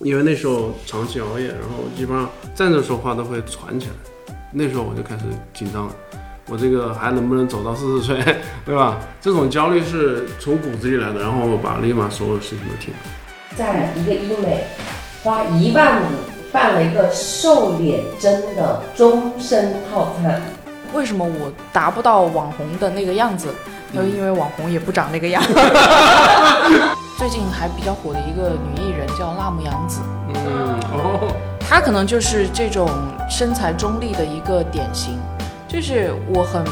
因为那时候长期熬夜，然后基本上站着说话都会喘起来，那时候我就开始紧张了。我这个还能不能走到四十岁，对吧？这种焦虑是从骨子里来的，然后我把立马所有事情都停了。在一个医美花一万五办了一个瘦脸针的终身套餐。为什么我达不到网红的那个样子？就因为网红也不长那个样。最近还比较火的一个女艺人叫辣目洋子，嗯哦，她可能就是这种身材中立的一个典型。就是我很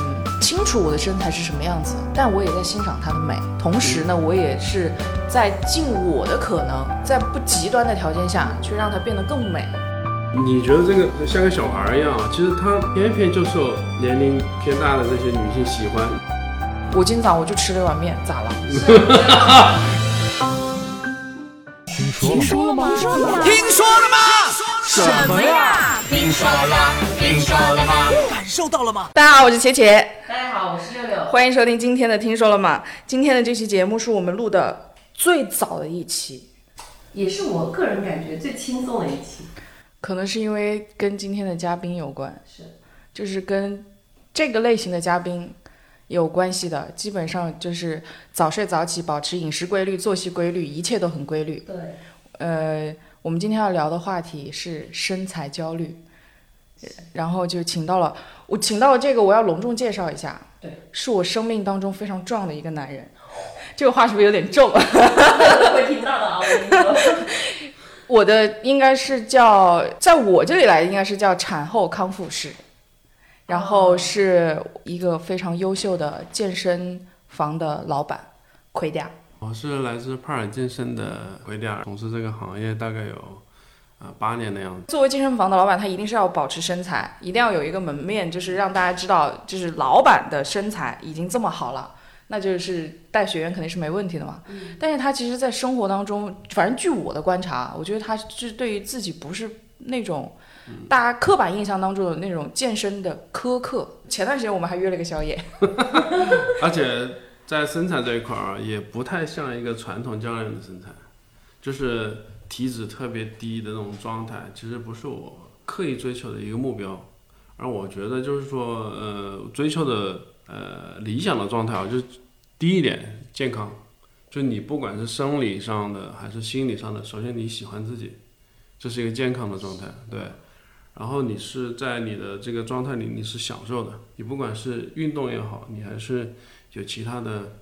清楚我的身材是什么样子，但我也在欣赏她的美。同时呢，我也是在尽我的可能，在不极端的条件下去让她变得更美。你觉得这个像个小孩一样，其实她偏偏就受年龄偏大的这些女性喜欢。我今早我就吃了一碗面，咋了？听说了吗？听说了吗？听说了吗？什么呀？听说了？听说了吗？感受到了吗？大家好，我是茄茄。大家好，我是六六。欢迎收听今天的《听说了吗》。今天的这期节目是我们录的最早的一期，也是我个人感觉最轻松的一期。可能是因为跟今天的嘉宾有关，是，就是跟这个类型的嘉宾有关系的。基本上就是早睡早起，保持饮食规律、作息规律，一切都很规律。对，呃，我们今天要聊的话题是身材焦虑，然后就请到了我，请到了这个，我要隆重介绍一下，对，是我生命当中非常壮的一个男人。这个话是不是有点重？会听到的啊，我跟你说。我的应该是叫，在我这里来应该是叫产后康复师，然后是一个非常优秀的健身房的老板，奎迪尔。我是来自帕尔健身的奎迪尔，从事这个行业大概有啊八年的样子。作为健身房的老板，他一定是要保持身材，一定要有一个门面，就是让大家知道，就是老板的身材已经这么好了。那就是带学员肯定是没问题的嘛，但是他其实，在生活当中，反正据我的观察，我觉得他是对于自己不是那种大家刻板印象当中的那种健身的苛刻。前段时间我们还约了个宵夜，而且在身材这一块儿，也不太像一个传统教练的身材，就是体脂特别低的那种状态，其实不是我刻意追求的一个目标。而我觉得就是说，呃，追求的。呃，理想的状态啊，就是第一点健康，就你不管是生理上的还是心理上的，首先你喜欢自己，这是一个健康的状态，对。然后你是在你的这个状态里，你是享受的，你不管是运动也好，你还是有其他的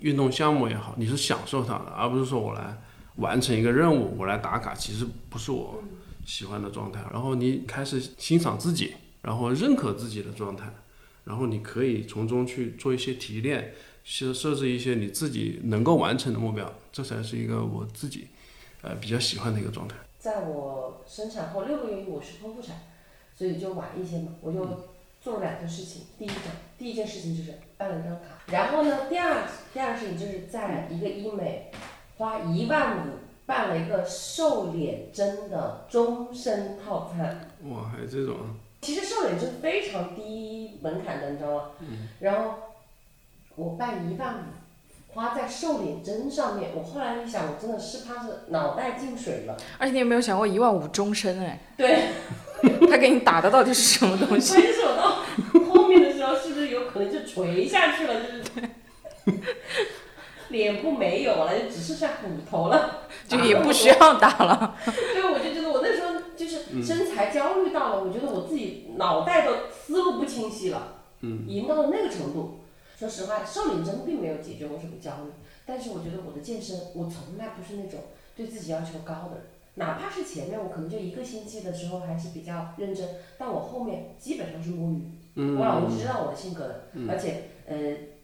运动项目也好，你是享受它的，而不是说我来完成一个任务，我来打卡，其实不是我喜欢的状态。然后你开始欣赏自己，然后认可自己的状态。然后你可以从中去做一些提炼，设设置一些你自己能够完成的目标，这才是一个我自己，呃比较喜欢的一个状态。在我生产后六个月，因为我是剖腹产，所以就晚一些嘛，我就做了两件事情。第一件，第一件事情就是办了张卡，然后呢，第二第二个事情就是在一个医美花一万五办了一个瘦脸针的终身套餐。哇，还有这种啊。其实瘦脸针非常低门槛的，你知道吗？嗯。然后我办一万五，花在瘦脸针上面。我后来一想，我真的是怕是脑袋进水了。而且你有没有想过一万五终身哎？对。他给你打的到底是什么东西？关键是我到后面的时候，是不是有可能就垂下去了？就是。脸部没有了，就只剩下骨头了。就也不需要打了。所以我就觉得我那时候。就是身材焦虑到了，我觉得我自己脑袋都思路不清晰了，嗯，已经到了那个程度。说实话，瘦脸针并没有解决我什么焦虑，但是我觉得我的健身，我从来不是那种对自己要求高的人，哪怕是前面我可能就一个星期的时候还是比较认真，但我后面基本上是摸鱼。嗯，我老公知道我的性格的，而且呃，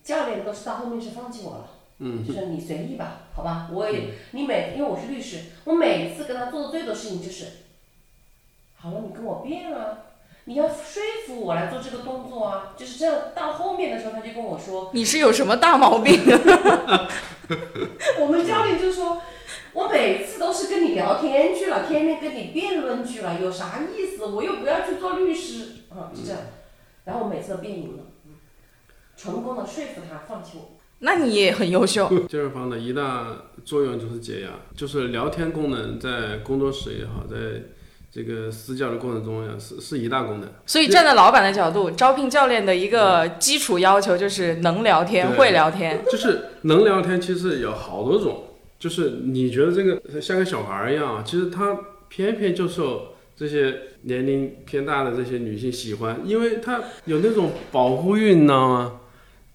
教练都是到后面是放弃我了，嗯，就是你随意吧，好吧，我也你每因为我是律师，我每次跟他做的最多事情就是。好了，你跟我变啊！你要说服我来做这个动作啊！就是这样，到后面的时候他就跟我说：“你是有什么大毛病？” 我们教练就说：“我每次都是跟你聊天去了，天天跟你辩论去了，有啥意思？我又不要去做律师啊！”就这样，然后我每次都辩赢了，成功的说服他放弃我。那你也很优秀。健身房的一大作用就是解压，就是聊天功能，在工作室也好，在这个私教的过程中呀，是是一大功能。所以站在老板的角度，招聘教练的一个基础要求就是能聊天，会聊天。就是能聊天，其实有好多种。就是你觉得这个像个小孩儿一样，其实他偏偏就受这些年龄偏大的这些女性喜欢，因为他有那种保护欲，你知道吗？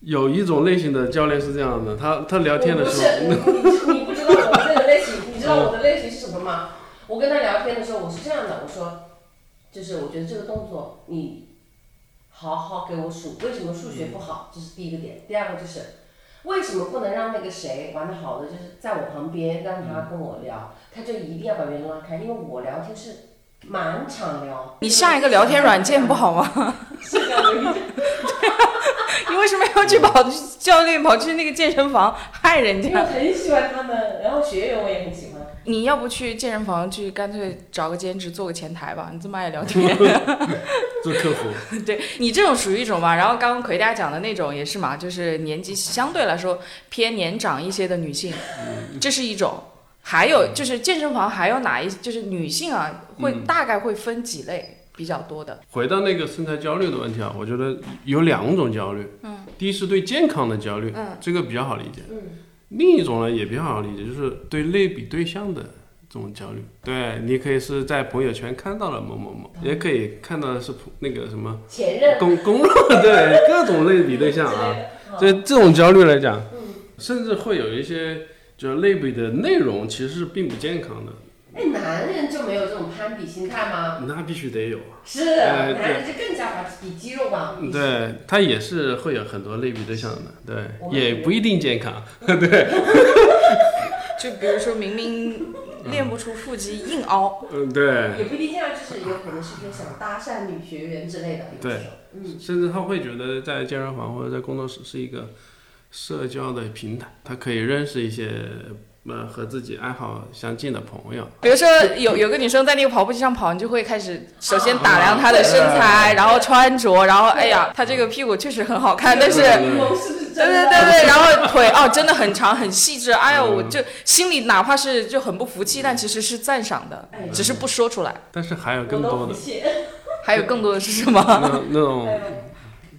有一种类型的教练是这样的，他他聊天的时我不是候，你，你你不知道我这个类型，你知道我的类型是什么吗？我跟他聊天的时候，我是这样的，我说，就是我觉得这个动作你好好给我数，为什么数学不好？这是第一个点。第二个就是为什么不能让那个谁玩的好的，就是在我旁边让他跟我聊，他就一定要把别人拉开，因为我聊天是满场聊。你下一个聊天软件不好吗？是这样的一个 你为什么要去跑去教练跑去那个健身房害人因为我？很喜欢他们，然后学员我也很喜欢。你要不去健身房去，干脆找个兼职做个前台吧？你这么爱聊天。做客服，对你这种属于一种嘛，然后刚刚奎大讲的那种也是嘛，就是年纪相对来说偏年长一些的女性，这是一种。还有就是健身房还有哪一就是女性啊，会大概会分几类比较多的。回到那个身材焦虑的问题啊，我觉得有两种焦虑。嗯，第一是对健康的焦虑，嗯这个比较好理解。嗯，另一种呢也比较好理解，就是对类比对象的这种焦虑。对你可以是在朋友圈看到了某某某，也可以看到的是普那个什么前任公公路，对各种类比对象啊。这这种焦虑来讲，嗯，甚至会有一些就是类比的内容其实是并不健康的，哎，男人就没有这种攀比心态吗？那必须得有啊。是，哎男人就更加把比肌肉嘛。对，他也是会有很多类比对象的，对，也不一定健康。对 就比如说明明练不出腹肌，硬凹。嗯，对，也不一定这样，就是有可能是说想搭讪女学员之类的。对，嗯，甚至他会觉得在健身房或者在工作室是一个社交的平台，他可以认识一些呃和自己爱好相近的朋友。比如说有有个女生在那个跑步机上跑，你就会开始首先打量她的身材，然后穿着，然后哎呀，她这个屁股确实很好看，但是。对？对对对，然后腿哦 真的很长很细致，哎呦，我就心里哪怕是就很不服气，但其实是赞赏的，哎只是不说出来。但是还有更多的。还有更多的是什么？那那种哎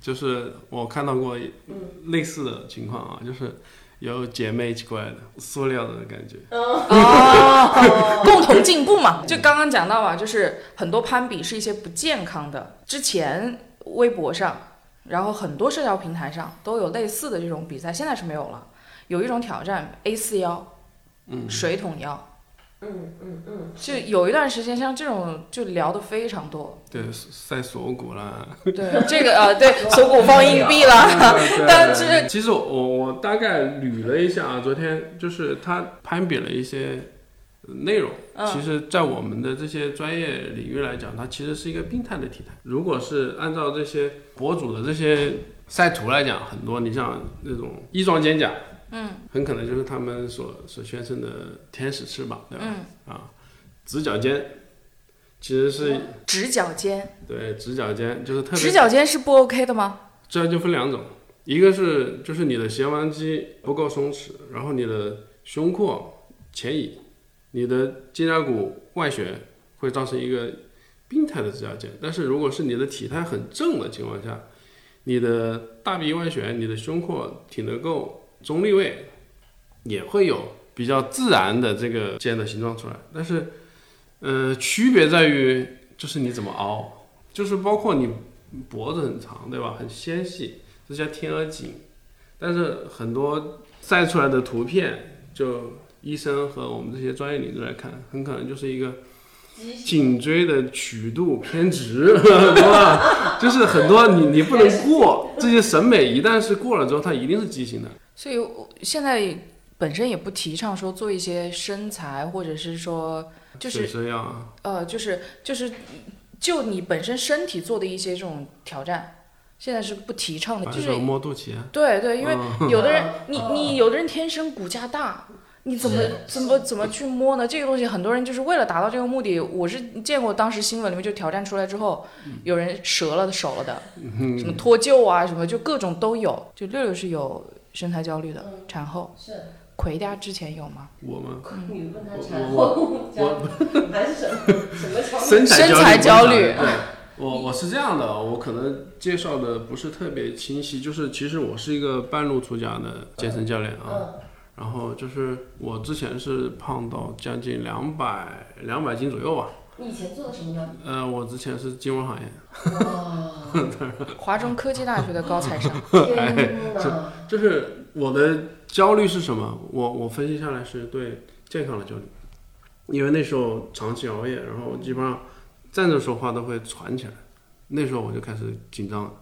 就是我看到过嗯类似的情况啊，就是有姐妹一起过来的，塑料的感觉。哦，共同进步嘛。就刚刚讲到嘛，就是很多攀比是一些不健康的。之前微博上，然后很多社交平台上都有类似的这种比赛，现在是没有了。有一种挑战 A 四腰，嗯，水桶腰，嗯嗯嗯，就有一段时间像这种就聊的非常多。对，晒锁骨啦。对，这个呃，对，锁骨放硬币啦。但是其实我我大概捋了一下啊，昨天就是他攀比了一些内容，嗯其实，在我们的这些专业领域来讲，它其实是一个病态的体态。如果是按照这些博主的这些晒图来讲，很多你像那种翼状肩胛，嗯，很可能就是他们所所宣称的天使翅膀，对吧？嗯，啊，直角肩其实是直角肩，对直角肩就是特别直角肩是不 OK 的吗？这就分两种，一个是就是你的斜方肌不够松弛，然后你的胸廓前移，你的肩胛骨外旋会造成一个病态的直角肩。但是如果是你的体态很正的情况下，你的大臂外旋、你的胸廓挺得够中立位，也会有比较自然的这个肩的形状出来。但是，呃，区别在于就是你怎么凹，就是包括你脖子很长，对吧？很纤细，这叫天鹅颈。但是很多晒出来的图片，就医生和我们这些专业领域来看，很可能就是一个颈椎的曲度偏直，对吧？就是很多你你不能过这些审美，一旦是过了之后，它一定是畸形的。所以我现在本身也不提倡说做一些身材，或者是说就是呃，就是就是就你本身身体做的一些这种挑战，现在是不提倡的。就是摸肚脐啊，对对，因为嗯有的人你 你有的人天生骨架大。你怎么怎么怎么去摸呢？这个东西很多人就是为了达到这个目的。我是见过当时新闻里面就挑战出来之后，有人折了手了的，什么脱臼啊，什么就各种都有。就六六是有身材焦虑的嗯产后，是，葵家之前有吗？我吗？你问他我产我后焦虑 还是什么什么身材焦虑对，我我是这样的，我可能介绍的不是特别清晰，就是其实我是一个半路出家的健身教练啊。嗯，然后就是我之前是胖到将近两百两百斤左右吧。你以前做的什么呢？呃，我之前是金融行业，哇，华中科技大学的高材生，天哪！就是我的焦虑是什么？我我分析下来是对健康的焦虑，因为那时候长期熬夜，然后基本上站着说话都会喘起来，那时候我就开始紧张了。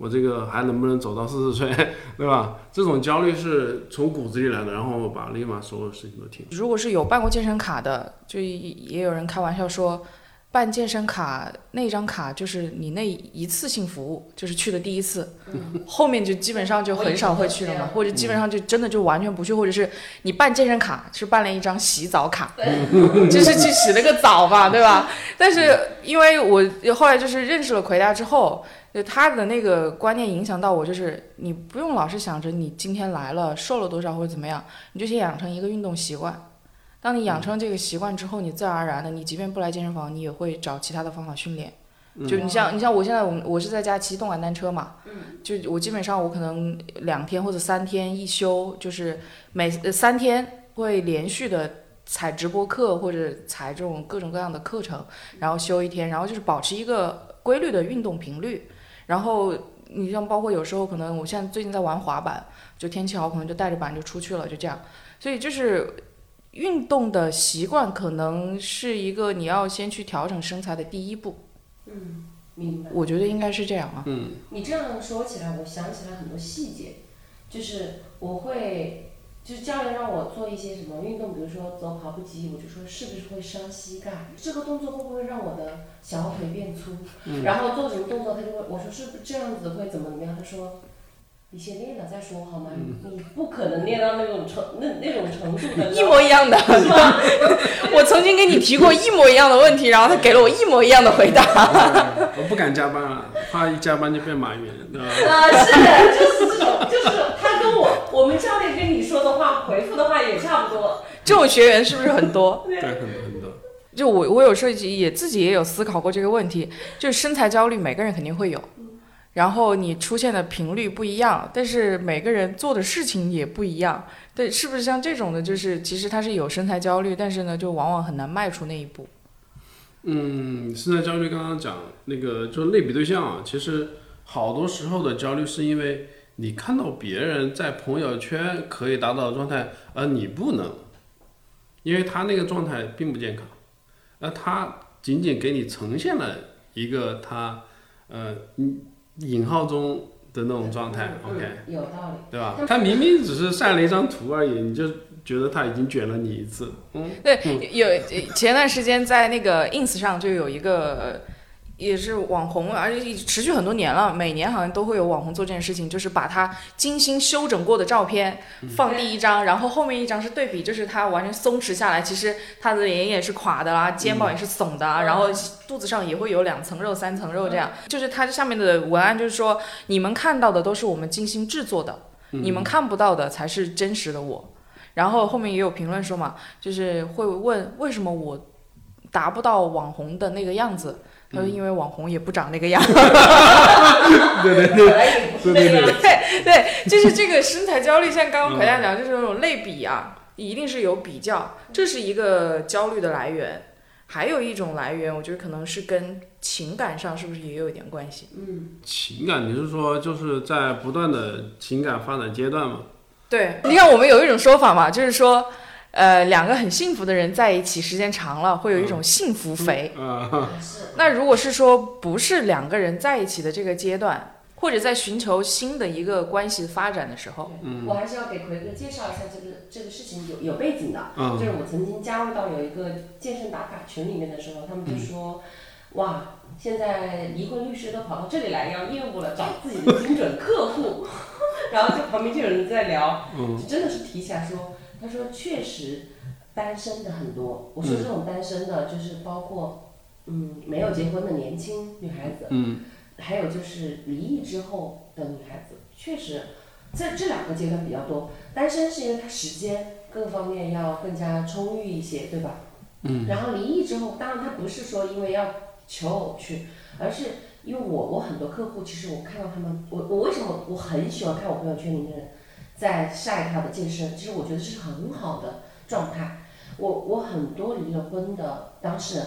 我这个还能不能走到四十岁，对吧？这种焦虑是从骨子里来的，然后我把立马所有事情都停。如果是有办过健身卡的，就也有人开玩笑说，办健身卡那张卡就是你那一次性服务，就是去的第一次，后面就基本上就很少会去了嘛，或者基本上就真的就完全不去，或者是你办健身卡是办了一张洗澡卡，就是去洗了个澡嘛，对吧？但是因为我后来就是认识了奎大之后。就他的那个观念影响到我，就是你不用老是想着你今天来了瘦了多少或者怎么样，你就先养成一个运动习惯。当你养成这个习惯之后，你自然而然的，你即便不来健身房，你也会找其他的方法训练。就你像你像我现在我我是在家骑动感单车嘛，就我基本上我可能两天或者三天一休，就是每呃三天会连续的踩直播课或者踩这种各种各样的课程，然后休一天，然后就是保持一个规律的运动频率。然后你像包括有时候可能我现在最近在玩滑板，就天气好可能就带着板就出去了，就这样。所以就是运动的习惯可能是一个你要先去调整身材的第一步。嗯，明白。我觉得应该是这样啊。嗯，你这样说起来，我想起来很多细节，就是我会，就是教练让我做一些什么运动，比如说走跑步机，我就说是不是会伤膝盖？这个动作会不会让我的小腿变粗？然后做什么动作，他就会我说是不是这样子会怎么怎么样？他说。你先练了再说好吗？你不可能练到那种程那那种程度的，一模一样的？我曾经给你提过一模一样的问题，然后他给了我一模一样的回答。我不敢加班了，怕一加班就变马云，对吧？啊，是的，就是这种，就是他跟我我们教练跟你说的话回复的话也差不多。这种学员是不是很多？对，很多很多。就我我有时候也自己也有思考过这个问题，就是身材焦虑，每个人肯定会有。然后你出现的频率不一样，但是每个人做的事情也不一样。对，是不是像这种的，就是其实他是有身材焦虑，但是呢，就往往很难迈出那一步。嗯，身材焦虑刚刚讲那个就是类比对象啊，其实好多时候的焦虑是因为你看到别人在朋友圈可以达到的状态，而你不能，因为他那个状态并不健康，而他仅仅给你呈现了一个他呃引号中的那种状态嗯，OK，嗯有道理。对吧？他明明只是晒了一张图而已，你就觉得他已经卷了你一次，嗯，对，有前段时间在那个 ins 上就有一个。也是网红，而且持续很多年了。每年好像都会有网红做这件事情，就是把他精心修整过的照片放第一张，然后后面一张是对比，就是他完全松弛下来，其实他的脸也是垮的啦，肩膀也是耸的啊，然后肚子上也会有两层肉、三层肉这样。就是它下面的文案就是说，你们看到的都是我们精心制作的，你们看不到的才是真实的我。然后后面也有评论说嘛，就是会问为什么我达不到网红的那个样子。他说：“因为网红也不长那个样。”对对对，本来也不是那样。对对，就是这个身材焦虑，像刚刚奎大讲，就是那种类比啊，一定是有比较，这是一个焦虑的来源。还有一种来源，我觉得可能是跟情感上是不是也有一点关系？嗯，情感，你是说就是在不断的情感发展阶段吗？对，你看我们有一种说法嘛，就是说，呃，两个很幸福的人在一起时间长了，会有一种幸福肥。嗯，是。那如果是说不是两个人在一起的这个阶段，或者在寻求新的一个关系发展的时候，嗯。我还是要给奎哥介绍一下这个这个事情有有背景的，嗯。就是我曾经加入到有一个健身打卡群里面的时候，他们就说，哇，现在离婚律师都跑到这里来要业务了，找自己的精准客户，然后就旁边就有人在聊，嗯。就真的是提起来说，他说确实单身的很多，我说这种单身的，就是包括嗯没有结婚的年轻女孩子，嗯还有就是离异之后的女孩子，确实这这两个阶段比较多。单身是因为他时间各方面要更加充裕一些，对吧？嗯。然后离异之后，当然他不是说因为要求偶去，而是因为我我很多客户，其实我看到他们，我我为什么我很喜欢看我朋友圈里面在晒他的健身，其实我觉得这是很好的状态。我我很多离了婚的当事人，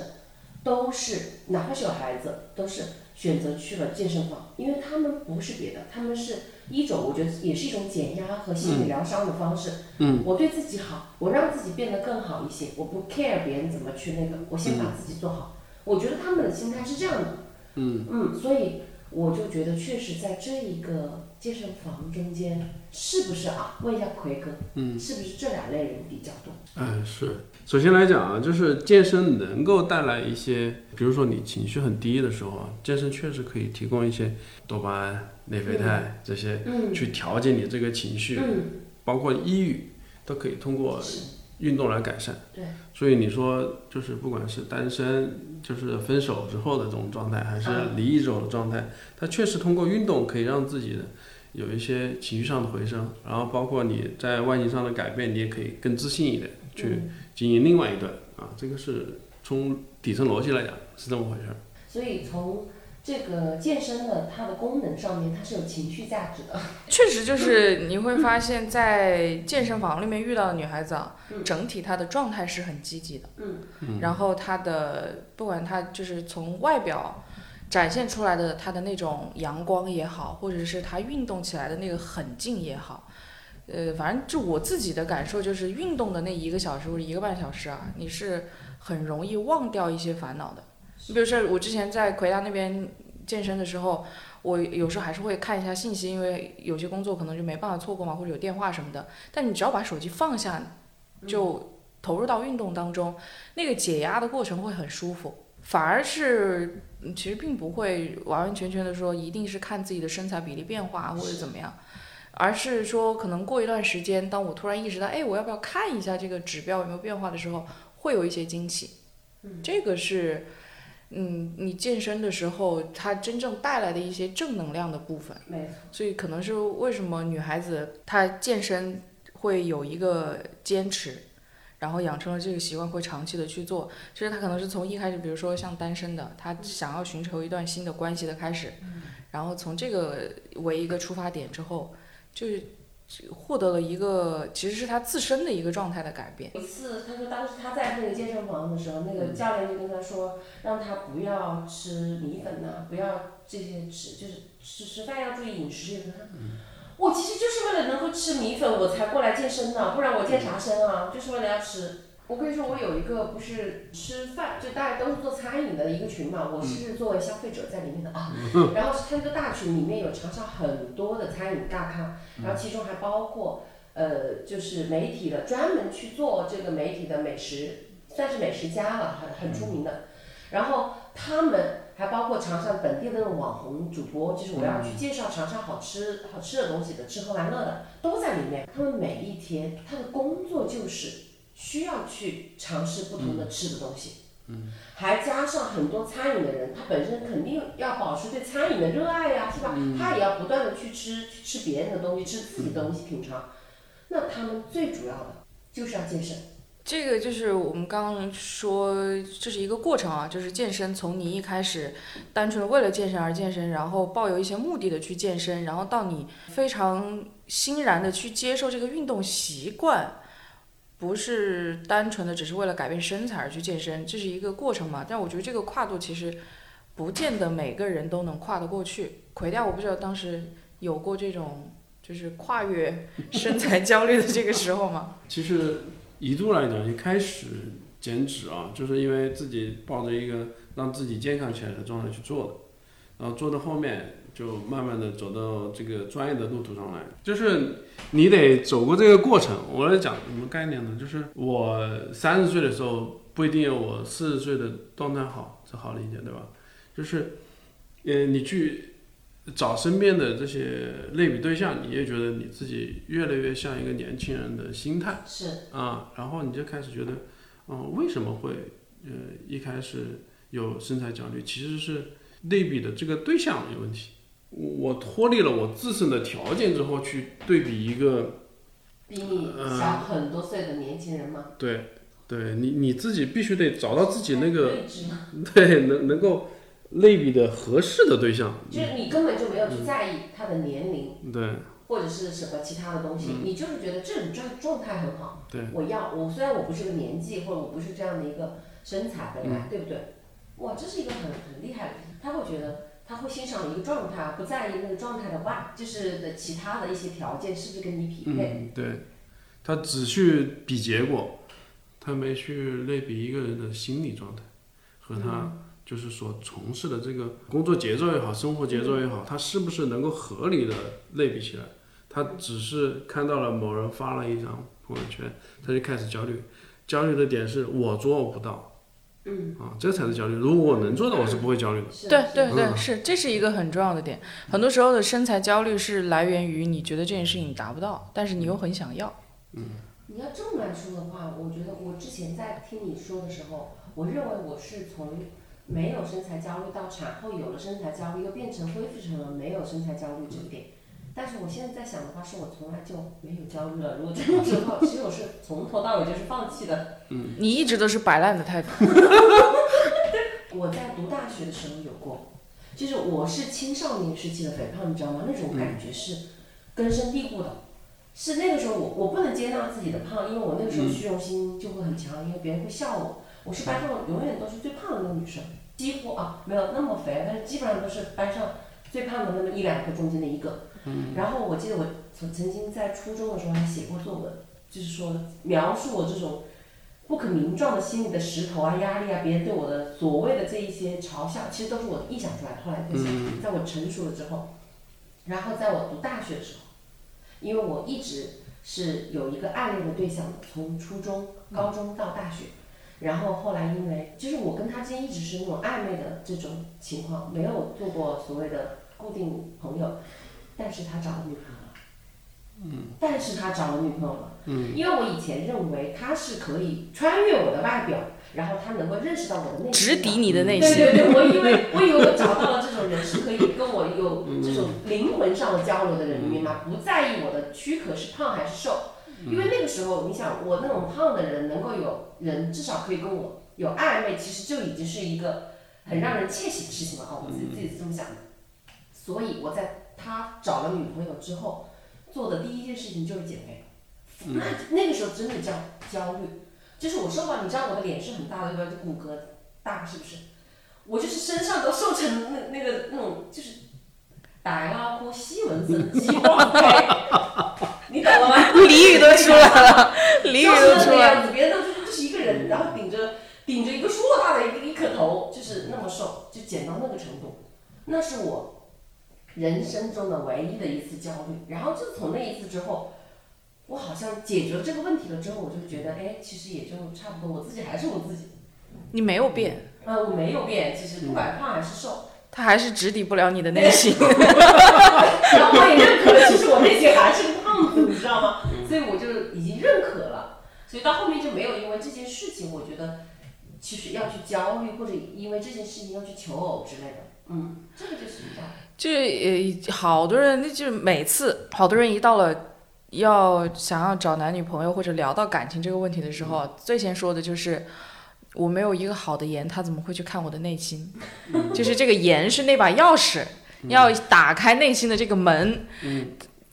都是哪怕是有孩子，都是选择去了健身房，因为他们不是别的，他们是一种我觉得也是一种减压和心理疗伤的方式。嗯，我对自己好，我让自己变得更好一些，我不 care 别人怎么去那个，我先把自己做好。我觉得他们的心态是这样的。嗯嗯，所以我就觉得确实在这一个健身房中间，是不是啊？问一下奎哥，嗯，是不是这两类人比较多？嗯，是。首先来讲啊，就是健身能够带来一些，比如说你情绪很低的时候啊，健身确实可以提供一些多巴胺、内啡肽这些，嗯去调节你这个情绪，嗯，包括抑郁，都可以通过，运动来改善。对，所以你说就是不管是单身，就是分手之后的这种状态，还是嗯离异之后的状态，它确实通过运动可以让自己的有一些情绪上的回升，然后包括你在外形上的改变，你也可以更自信一点去嗯经营另外一段啊。这个是从底层逻辑来讲是这么回事儿。所以从这个健身的它的功能上面，它是有情绪价值的。确实就是你会发现在健身房里面遇到的女孩子啊，嗯整体她的状态是很积极的，嗯然后她的不管她就是从外表展现出来的他的那种阳光也好，或者是他运动起来的那个狠劲也好，呃，反正就我自己的感受就是运动的那一个小时或者一个半小时啊，你是很容易忘掉一些烦恼的。你比如说我之前在奎达那边健身的时候。我有时候还是会看一下信息，因为有些工作可能就没办法错过嘛，或者有电话什么的。但你只要把手机放下，就投入到运动当中，那个解压的过程会很舒服，反而是嗯其实并不会完完全全的说一定是看自己的身材比例变化或者怎么样，而是说可能过一段时间，当我突然意识到，哎，我要不要看一下这个指标有没有变化的时候，会有一些惊喜。这个是。嗯，你健身的时候，它真正带来的一些正能量的部分，没错。所以可能是为什么女孩子她健身会有一个坚持，然后养成了这个习惯，会长期的去做。就是他可能是从一开始，比如说像单身的，他想要寻求一段新的关系的开始，然后从这个为一个出发点之后，就是获得了一个其实是他自身的一个状态的改变。有一次，他说当时他在那个健身房的时候，那个教练就跟他说，让他不要吃米粉呐、不要这些吃，就是吃吃饭要注意饮食。他我其实就是为了能够吃米粉，我才过来健身的，不然我健啥身啊？就是为了要吃。我跟你说，我有一个不是吃饭，就大家都是做餐饮的一个群嘛，我是作为消费者在里面的啊。然后他这个大群里面有长沙很多的餐饮大咖，然后其中还包括。呃，就是媒体的，专门去做这个媒体的美食，算是美食家了，很很出名的。然后他们还包括长沙本地的那种网红主播，就是我要去介绍长沙好吃好吃的东西的，吃喝玩乐的都在里面。他们每一天他的工作就是需要去尝试不同的吃的东西。嗯，还加上很多餐饮的人，他本身肯定要保持对餐饮的热爱呀、是吧？他也要不断的去吃去吃别人的东西，吃自己的东西品尝。那他们最主要的就是要健身。这个就是我们刚刚说，这是一个过程啊，就是健身从你一开始单纯为了健身而健身，然后抱有一些目的的去健身，然后到你非常欣然的去接受这个运动习惯，不是单纯的只是为了改变身材而去健身，这是一个过程嘛。但我觉得这个跨度其实不见得每个人都能跨得过去。奎掉，我不知道当时有过这种就是跨越身材焦虑的这个时候吗？其实一度来讲，一开始减脂啊，就是因为自己抱着一个让自己健康起来的状态去做的，然后做到后面就慢慢的走到这个专业的路途上来，就是你得走过这个过程。我来讲什么概念呢？就是我三十岁的时候不一定有我四十岁的状态好，这好理解对吧？就是，呃，你去找身边的这些类比对象，你也觉得你自己越来越像一个年轻人的心态。是，啊，然后你就开始觉得，嗯，为什么会呃一开始有身材焦虑？其实是类比的这个对象有问题，我脱离了我自身的条件之后去对比一个，比你小很多岁的年轻人吗？对，对你你自己必须得找到自己那个？对能能够类比的合适的对象，就是你根本就没有去在意他的年龄。对或者是什么其他的东西，你就是觉得这种状状态很好。对我要我虽然我不是个年纪，或者我不是这样的一个身材本来，对不对？哇，这是一个很很厉害的，他会觉得他会欣赏一个状态，不在意那个状态的外，就是的其他的一些条件是不是跟你匹配。嗯对，他只去比结果，他没去类比一个人的心理状态和他就是所从事的这个工作节奏也好，生活节奏也好，他是不是能够合理的类比起来？他只是看到了某人发了一张朋友圈，他就开始焦虑，焦虑的点是我做不到，嗯，啊，这才是焦虑。如果我能做到，我是不会焦虑的。对对对，嗯是，这是一个很重要的点。很多时候的身材焦虑是来源于你觉得这件事情你达不到，但是你又很想要。嗯你要这么来说的话，我觉得我之前在听你说的时候，我认为我是从没有身材焦虑到产后有了身材焦虑，又变成恢复成了没有身材焦虑这一点。但是我现在在想的话，是我从来就没有焦虑了。如果这么说的话，其实我是从头到尾就是放弃的。嗯你一直都是摆烂的态度。我在读大学的时候有过，就是我是青少年时期的肥胖，你知道吗？那种感觉是根深蒂固的。是那个时候我我不能接纳自己的胖，因为我那个时候虚荣心就会很强，因为别人会笑我。我是班上永远都是最胖的那个女生，几乎啊没有那么肥，但是基本上都是班上最胖的那么一两个中间的一个。然后我记得我曾曾经在初中的时候还写过作文，就是说描述我这种不可名状的心理的石头啊、压力啊，别人对我的所谓的这一些嘲笑，其实都是我臆想出来的。后来在想，在我成熟了之后，然后在我读大学的时候，因为我一直是有一个暗恋的对象的，从初中、高中到大学。然后后来因为，就是我跟他之间一直是那种暧昧的这种情况，没有做过所谓的固定朋友，但是他找了女朋友了。嗯。但是他找了女朋友了。嗯。因为我以前认为他是可以穿越我的外表，然后他能够认识到我的内心。直抵你的内对心。对对，我以为 我以为我找到了这种人是可以跟我有这种灵魂上的交流的人，你明白吗？不在意我的躯壳是胖还是瘦，因为那个时候你想，我那种胖的人能够有人至少可以跟我有暧昧，其实就已经是一个很让人窃喜的事情了啊！我自己自己是这么想的。所以我在他找了女朋友之后，做的第一件事情就是减肥。那那个时候真的叫焦虑，就是我瘦到，你知道我的脸是很大的，对吧？就骨骼大，是不是？我就是身上都瘦成那那个那种就是大老虎西文森鸡光黑，你懂了吗？俚语都出来了，俚语就是都出来了。别人都说这是一个人，然后顶着顶着一个硕大的一个一颗头，就是那么瘦，就减到那个程度，那是我人生中的唯一的一次焦虑。然后就从那一次之后，我好像解决了这个问题了之后，我就觉得，哎，其实也就差不多，我自己还是我自己，你没有变，啊，我没有变，其实不管胖还是瘦，他还是直抵不了你的内心。然后我也认可所以到后面就没有因为这件事情，我觉得其实要去焦虑，或者因为这件事情要去求偶之类的，嗯，这个就是这样。就是呃，好多人，那就是每次好多人一到了要想要找男女朋友或者聊到感情这个问题的时候，最先说的就是我没有一个好的颜，他怎么会去看我的内心？就是这个颜是那把钥匙，要打开内心的这个门。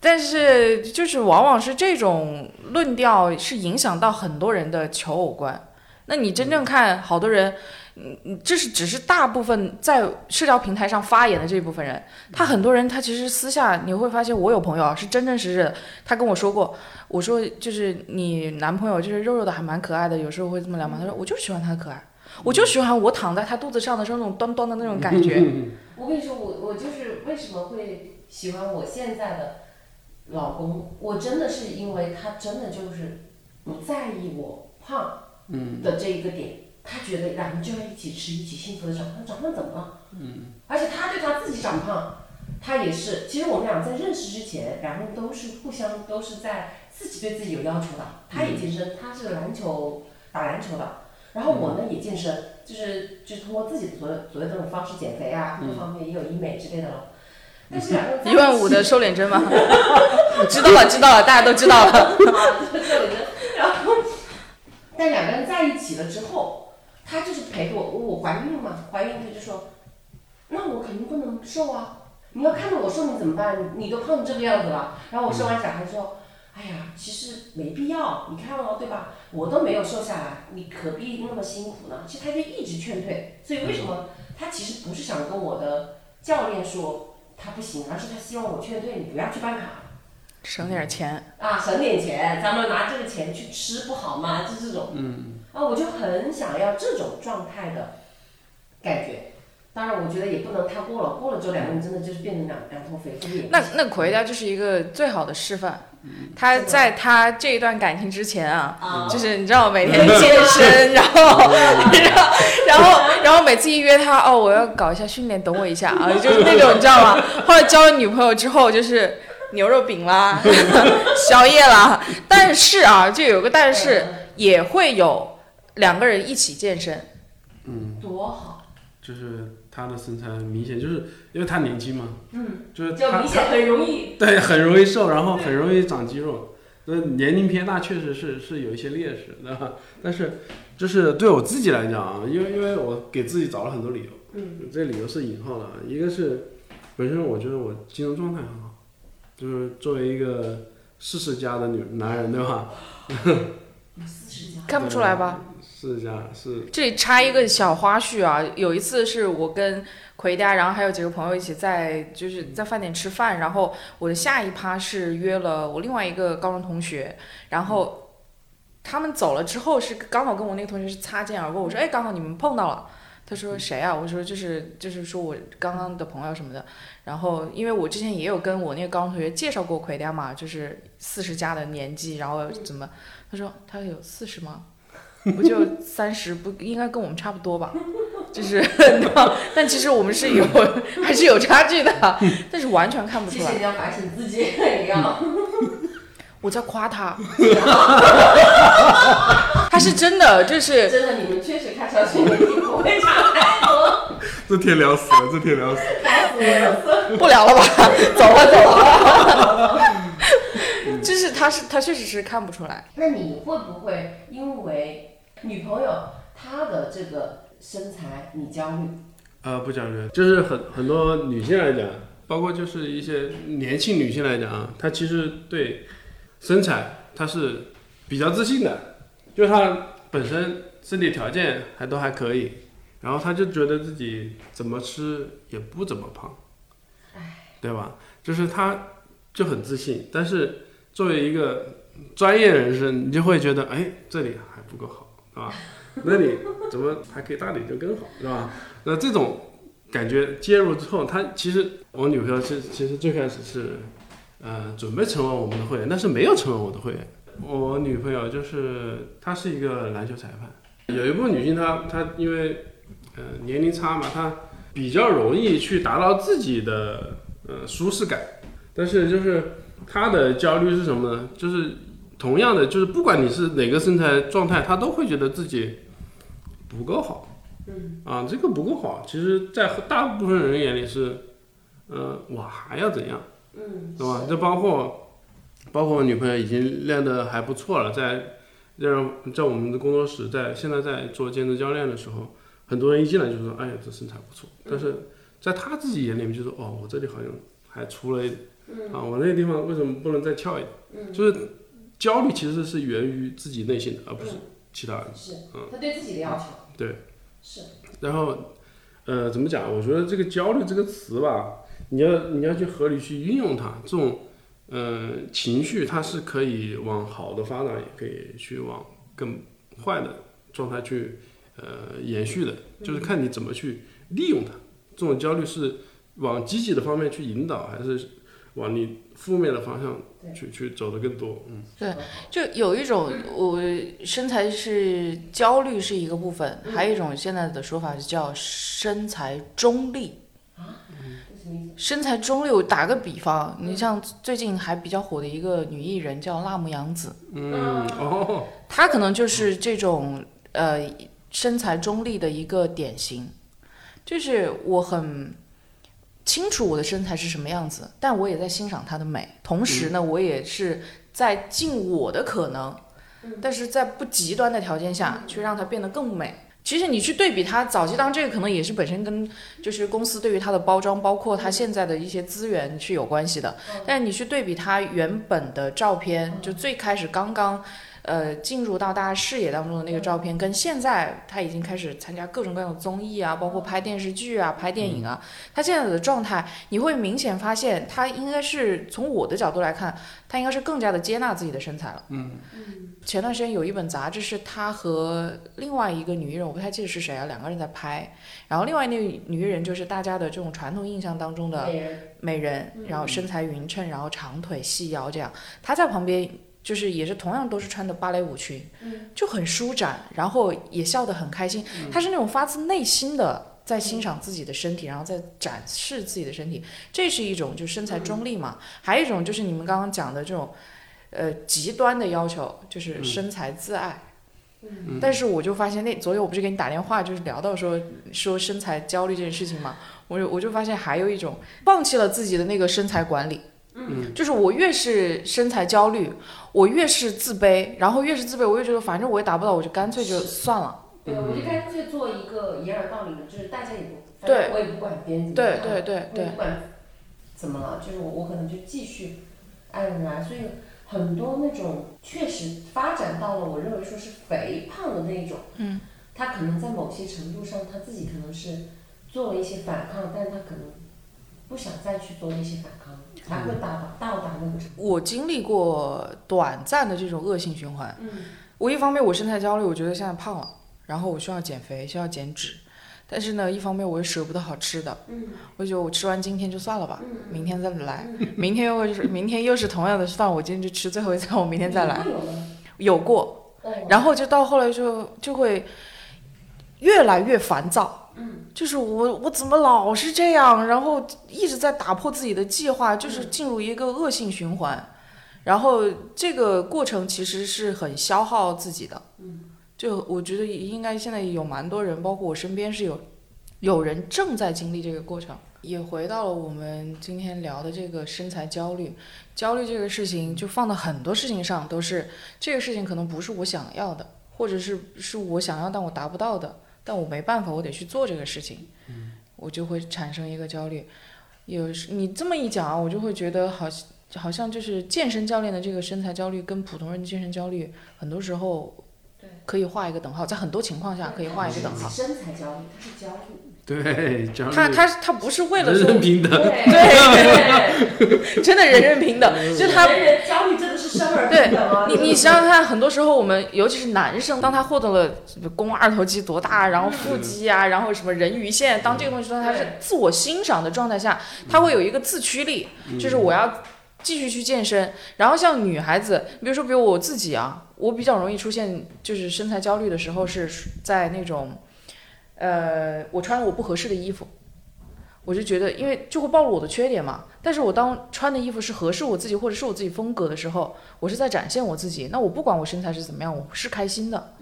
但是就是往往是这种论调是影响到很多人的求偶观。那你真正看好多人，嗯，这是只是大部分在社交平台上发言的这一部分人，他很多人他其实私下你会发现，我有朋友是真真实实的，他跟我说过，我说就是你男朋友就是肉肉的还蛮可爱的，有时候会这么聊嘛，他说我就喜欢他可爱，我就喜欢我躺在他肚子上的时候那种端端的那种感觉。我跟你说，我我就是为什么会喜欢我现在的老公，我真的是因为他真的就是不在意我胖的这一个点，他觉得咱们就要一起吃，一起幸福的长胖，长胖怎么了？嗯，而且他对他自己长胖，他也是，其实我们俩在认识之前，两个人都是互相都是在自己对自己有要求的，他也健身，他是篮球打篮球的。然后我呢也健身，就是就是通过自己的所有所谓的这种方式减肥啊，各方面也有医美之类的了。但是一万五的瘦脸针吗？知道了，知道了，大家都知道了。啊，这个人，然后，但两个人在一起了之后，他就是陪着我，我怀孕嘛，怀孕他就说，那我肯定不能瘦啊，你要看着我瘦你怎么办？你都胖成这个样子了。然后我生完小孩说，哎呀，其实没必要，你看哦，对吧？我都没有瘦下来，你何必那么辛苦呢？其实他就一直劝退，所以为什么他其实不是想跟我的教练说他不行，而是他希望我劝退你不要去办卡。省点钱，啊，省点钱，咱们拿这个钱去吃不好吗？就这种，嗯，啊，我就很想要这种状态的感觉。当然，我觉得也不能太过了，过了之后两个人真的就是变成两两头肥猪也不那行那奎家就是一个最好的示范。他在他这一段感情之前啊，啊，就是你知道每天健身，然后 然后然后然后每次一约他哦，我要搞一下训练，等我一下啊，就是那种你知道吗？后来交了女朋友之后，就是牛肉饼啦，宵夜啦。但是啊，就有个但是，也会有两个人一起健身。嗯，多好，就是他的身材明显就是因为他年轻嘛，嗯，就是他就明显很容易，对很容易瘦，然后很容易长肌肉。那年龄偏大确实是是有一些劣势，对吧？但是就是对我自己来讲啊，因为因为我给自己找了很多理由，嗯，这理由是引号的啊，一个是本身我觉得我精神状态很好，就是作为一个四十加的女男人，对吧？四十加，看不出来吧？四十加是这里插一个小花絮啊，有一次是我跟奎家，然后还有几个朋友一起在就是在饭店吃饭，然后我的下一趴是约了我另外一个高中同学，然后他们走了之后是刚好跟我那个同学是擦肩而过，我说哎刚好你们碰到了。他说谁啊？我说就是就是说我刚刚的朋友什么的。然后因为我之前也有跟我那个高中同学介绍过奎家嘛，就是四十加的年纪，然后怎么？他说他有四十吗？不就三十，不应该跟我们差不多吧？就是，但其实我们是有 还是有差距的，但是完全看不出来。谢谢你要反省自己，也要，我在夸他，他是真的，就是真的，你们确实看上去年纪不会差太多，这天聊死了，这天聊死了。太死了。不聊了吧，走了走了。就是他是他确实是看不出来，那你会不会因为女朋友她的这个身材你焦虑？呃，不焦虑，就是很很多女性来讲，包括就是一些年轻女性来讲啊，她其实对身材她是比较自信的，就是她本身身体条件还都还可以，然后她就觉得自己怎么吃也不怎么胖，对吧？就是她就很自信，但是作为一个专业人士，你就会觉得，哎，这里还不够好，是吧？那你怎么还可以大点就更好，是吧？那这种感觉介入之后，他其实我女朋友是其实最开始是，呃，准备成为我们的会员，但是没有成为我的会员。我女朋友就是她是一个篮球裁判，有一部分女性她她因为呃年龄差嘛，她比较容易去达到自己的呃舒适感，但是就是她的焦虑是什么呢？就是同样的，就是不管你是哪个身材状态，他都会觉得自己不够好。嗯，啊，这个不够好，其实，在大部分人眼里是，呃，我还要怎样，嗯，对吧？这包括，包括我女朋友已经练得还不错了，在让在我们的工作室，在现在在做兼职教练的时候，很多人一进来就说，哎呀，这身材不错，但是在他自己眼里面就说，哦，我这里好像还粗了一点，啊，我那个地方为什么不能再翘一点？嗯，就是焦虑其实是源于自己内心的，而不是其他人。是，嗯他对自己的要求，对，是，然后，呃，怎么讲？我觉得这个焦虑这个词吧，你要你要去合理去运用它，这种，呃，情绪它是可以往好的发展，也可以去往更坏的状态去，呃，延续的，就是看你怎么去利用它。这种焦虑是往积极的方面去引导，还是往你负面的方向去去走的更多？嗯，对就有一种我身材是焦虑是一个部分，还有一种现在的说法是叫身材中立。什么意思？身材中立，我打个比方，你像最近还比较火的一个女艺人叫辣目洋子，嗯，哦，她可能就是这种呃身材中立的一个典型，就是我很清楚我的身材是什么样子，但我也在欣赏它的美。同时呢，我也是在尽我的可能，但是在不极端的条件下去让它变得更美。其实你去对比它早期，当然这个可能也是本身跟就是公司对于它的包装，包括它现在的一些资源是有关系的。但是你去对比它原本的照片，就最开始刚刚。呃，进入到大家视野当中的那个照片，跟现在他已经开始参加各种各样的综艺啊，包括拍电视剧啊、拍电影啊，他现在的状态，你会明显发现，他应该是从我的角度来看，他应该是更加的接纳自己的身材了。嗯。前段时间有一本杂志是他和另外一个女艺人，我不太记得是谁啊，两个人在拍，然后另外那个女艺人就是大家的这种传统印象当中的美人，然后身材匀称，然后长腿细腰这样，他在旁边就是也是同样都是穿的芭蕾舞裙，就很舒展，然后也笑得很开心。她是那种发自内心的在欣赏自己的身体，然后在展示自己的身体，这是一种就是身材中立嘛。还有一种就是你们刚刚讲的这种，呃，极端的要求，就是身材自爱。但是我就发现那昨天我不是给你打电话，就是聊到说说身材焦虑这件事情嘛，我就我就发现还有一种放弃了自己的那个身材管理，嗯，就是我越是身材焦虑，我越是自卑，然后越是自卑，我越觉得反正我也达不到，我就干脆就算了。对，我就干脆做一个掩耳盗铃的，就是大家也不，反对。正我也不管别人怎么对对对对我也不管怎么了，就是我我可能就继续爱人来，所以很多那种确实发展到了我认为说是肥胖的那种，嗯，他可能在某些程度上他自己可能是做了一些反抗，但是他可能不想再去做那些反抗，才会达到到达那个程度。我经历过短暂的这种恶性循环。嗯。我一方面我身材焦虑，我觉得现在胖了，然后我需要减肥，需要减脂，但是呢，一方面我又舍不得好吃的，嗯。我觉得我吃完今天就算了吧，嗯。明天再来，明天又会是明天又是同样的饭，我今天就吃最后一餐，我明天再来。有？有过，哦。然后就到后来就就会越来越烦躁，嗯，就是我我怎么老是这样，然后一直在打破自己的计划，就是进入一个恶性循环，然后这个过程其实是很消耗自己的，嗯，就我觉得应该现在有蛮多人，包括我身边是有有人正在经历这个过程。也回到了我们今天聊的这个身材焦虑，焦虑这个事情就放到很多事情上都是这个事情可能不是我想要的，或者是是我想要但我达不到的，但我没办法，我得去做这个事情，我就会产生一个焦虑。有时你这么一讲啊，我就会觉得好像好像就是健身教练的这个身材焦虑跟普通人的健身焦虑，很多时候可以画一个等号，在很多情况下可以画一个等号。身材焦虑，他是焦虑。对，焦虑他他他不是为了人说人平等，对对，真的人人平等，就他人人焦虑真的是生而对平等啊！你，你想想看，很多时候我们，尤其是男生，当他获得了什么肱二头肌多大，然后腹肌啊，然后什么人鱼线，当这个东西说他是自我欣赏的状态下，他会有一个自驱力，就是我要继续去健身。然后像女孩子，比如说比如我自己啊，我比较容易出现就是身材焦虑的时候，是在那种，呃，我穿了我不合适的衣服。我就觉得，因为就会暴露我的缺点嘛。但是我当穿的衣服是合适我自己或者是我自己风格的时候，我是在展现我自己。那我不管我身材是怎么样，我是开心的。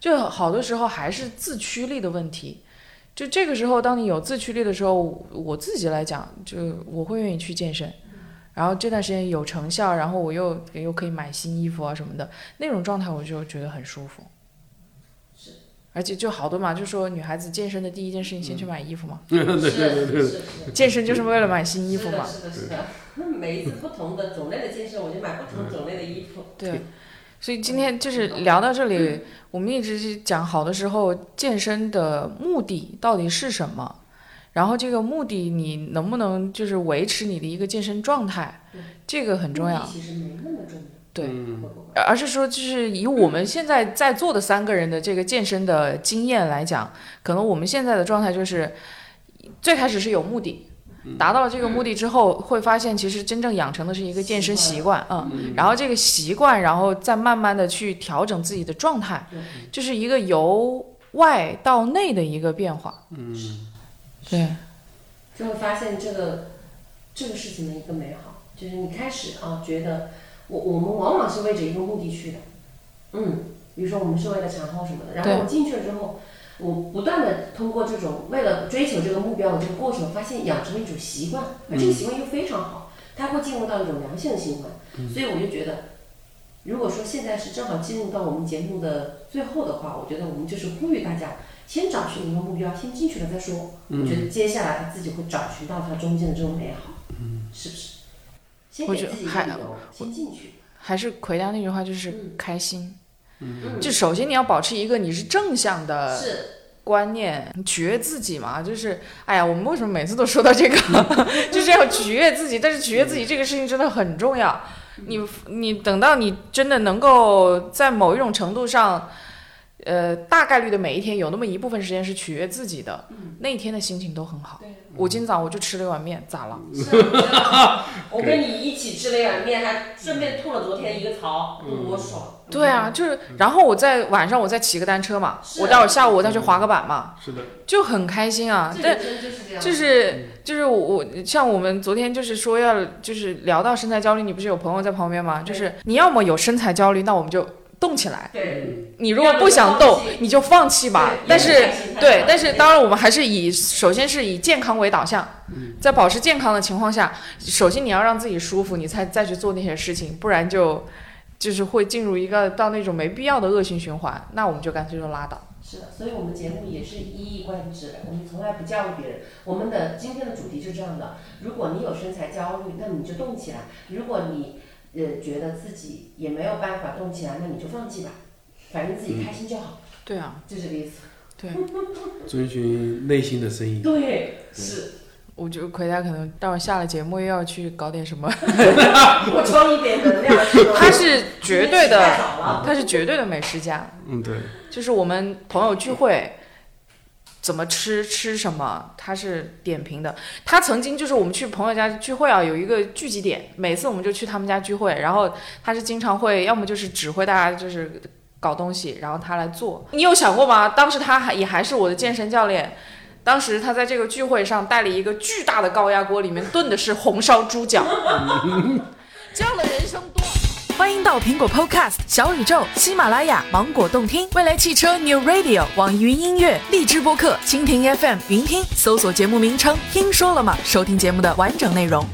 就好多时候还是自驱力的问题。就这个时候，当你有自驱力的时候，我自己来讲，就我会愿意去健身。然后这段时间有成效，然后我又又可以买新衣服啊什么的，那种状态我就觉得很舒服。是，而且就好多嘛，就说女孩子健身的第一件事情先去买衣服嘛，对对对健身就是为了买新衣服嘛。是的，是的，是的。那每一次不同的种类的健身，我就买不同种类的衣服。对，所以今天就是聊到这里，我们一直是讲好的时候，健身的目的到底是什么？然后这个目的你能不能就是维持你的一个健身状态对，这个很重要。其实没那么重要。对？而是说，就是以我们现在在座的三个人的这个健身的经验来讲，可能我们现在的状态就是，最开始是有目的，达到了这个目的之后，会发现其实真正养成的是一个健身习惯，嗯，然后这个习惯，然后再慢慢的去调整自己的状态，就是一个由外到内的一个变化，嗯，对，就会发现这个这个事情的一个美好，就是你开始啊觉得我我们往往是为着一个目的去的，嗯，比如说我们是为了产后什么的，然后我进去了之后，我不断的通过这种为了追求这个目标的这个过程，发现养成了一种习惯，而这个习惯又非常好，它会进入到一种良性的循环。所以我就觉得，如果说现在是正好进入到我们节目的最后的话，我觉得我们就是呼吁大家先找寻一个目标，先进去了再说。我觉得接下来他自己会找寻到他中间的这种美好，嗯是不是？先我给自己一个觉得还理由，先进去。还是奎家那句话，就是嗯开心。嗯，就首先你要保持一个你是正向的观念，取悦自己嘛，就是哎呀，我们为什么每次都说到这个，就是要取悦自己，但是取悦自己这个事情真的很重要。你你等到你真的能够在某一种程度上，呃，大概率的每一天有那么一部分时间是取悦自己的，那一天的心情都很好。我今早我就吃了一碗面，咋了？我跟你一起吃了一碗面，还顺便吐了昨天一个槽，多爽！对啊，就是，然后我在晚上我再骑个单车嘛，我待会儿下午我再去滑个板嘛，是的，就很开心啊。这就是这样，就是就是我我像我们昨天就是说要就是聊到身材焦虑，你不是有朋友在旁边吗？就是你要么有身材焦虑，那我们就动起来；对。你如果不想动你就放弃吧。但是对，但是当然我们还是以首先是以健康为导向，嗯。在保持健康的情况下，首先你要让自己舒服，你才再去做那些事情，不然就就是会进入一个到那种没必要的恶性循环，那我们就干脆就拉倒。是的，所以我们节目也是一以贯之，我们从来不教育别人。我们的今天的主题就是这样的：如果你有身材焦虑，那你就动起来；如果你呃觉得自己也没有办法动起来，那你就放弃吧，反正自己开心就好，对啊，就这个意思。对，遵循内心的声音。对，是我觉得奎家可能待会儿下了节目又要去搞点什么，补充一点能量。他是绝对的，他是绝对的美食家。嗯，对，就是我们朋友聚会，怎么吃吃什么，他是点评的。他曾经就是我们去朋友家聚会啊，有一个聚集点，每次我们就去他们家聚会，然后他是经常会要么就是指挥大家就是搞东西，然后他来做。你有想过吗？当时他还也还是我的健身教练。当时他在这个聚会上带了一个巨大的高压锅，里面炖的是红烧猪脚，这样的人生多。欢迎到苹果 Podcast、小宇宙、喜马拉雅、芒果动听、未来汽车 New Radio、网易云音乐、荔枝播客、蜻蜓 FM、云听，搜索节目名称“听说了吗”，收听节目的完整内容。